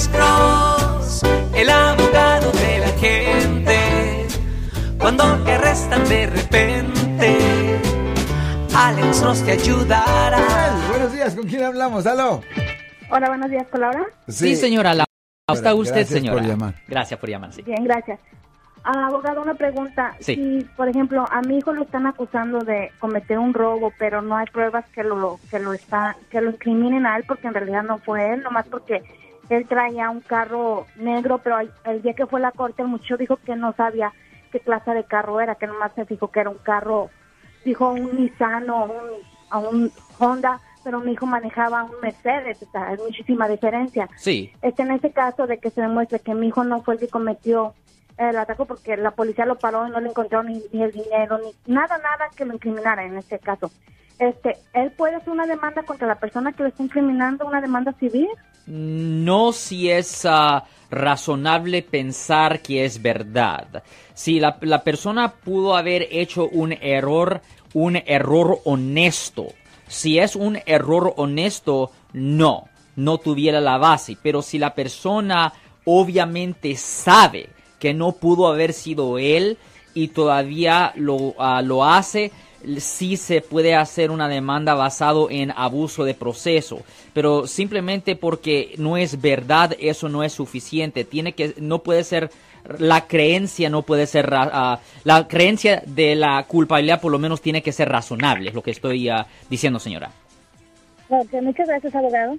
Alex Cross, el abogado de la gente. Cuando te arrestan de repente, Alex Cross te ayudará. Buenos días, ¿con quién hablamos? ¿Aló? Hola, buenos días, ¿con Laura? Sí, señora. La... ¿Cómo está usted, Gracias señora? por llamar. Gracias por llamar, sí. Bien, gracias. Ah, abogado, una pregunta. Sí. Si, por ejemplo, a mi hijo lo están acusando de cometer un robo, pero no hay pruebas que lo que lo está que lo incriminen a él, porque en realidad no fue él, nomás porque él traía un carro negro, pero el, día que fue a la corte el muchacho dijo que no sabía qué clase de carro era, que nomás se dijo que era un carro, dijo un Nissan o un, Honda, pero mi hijo manejaba un Mercedes, o sea, es muchísima diferencia. Sí. Este, en ese caso de que se demuestre que mi hijo no fue el que cometió el ataque porque la policía lo paró y no le encontró ni, ni el dinero, ni nada, nada que lo incriminara en este caso. Este, él puede hacer una demanda contra la persona que lo está incriminando, una demanda civil. No si es ah, razonable pensar que es verdad. Si la, la persona pudo haber hecho un error, un error honesto. Si es un error honesto, no, no tuviera la base. Pero si la persona obviamente sabe que no pudo haber sido él y todavía lo, ah, lo hace, sí se puede hacer una demanda basado en abuso de proceso, pero simplemente porque no es verdad eso no es suficiente. Tiene que no puede ser la creencia no puede ser ah, la creencia de la culpabilidad por lo menos tiene que ser razonable, es lo que estoy ah, diciendo, señora. Muchas gracias, abogado.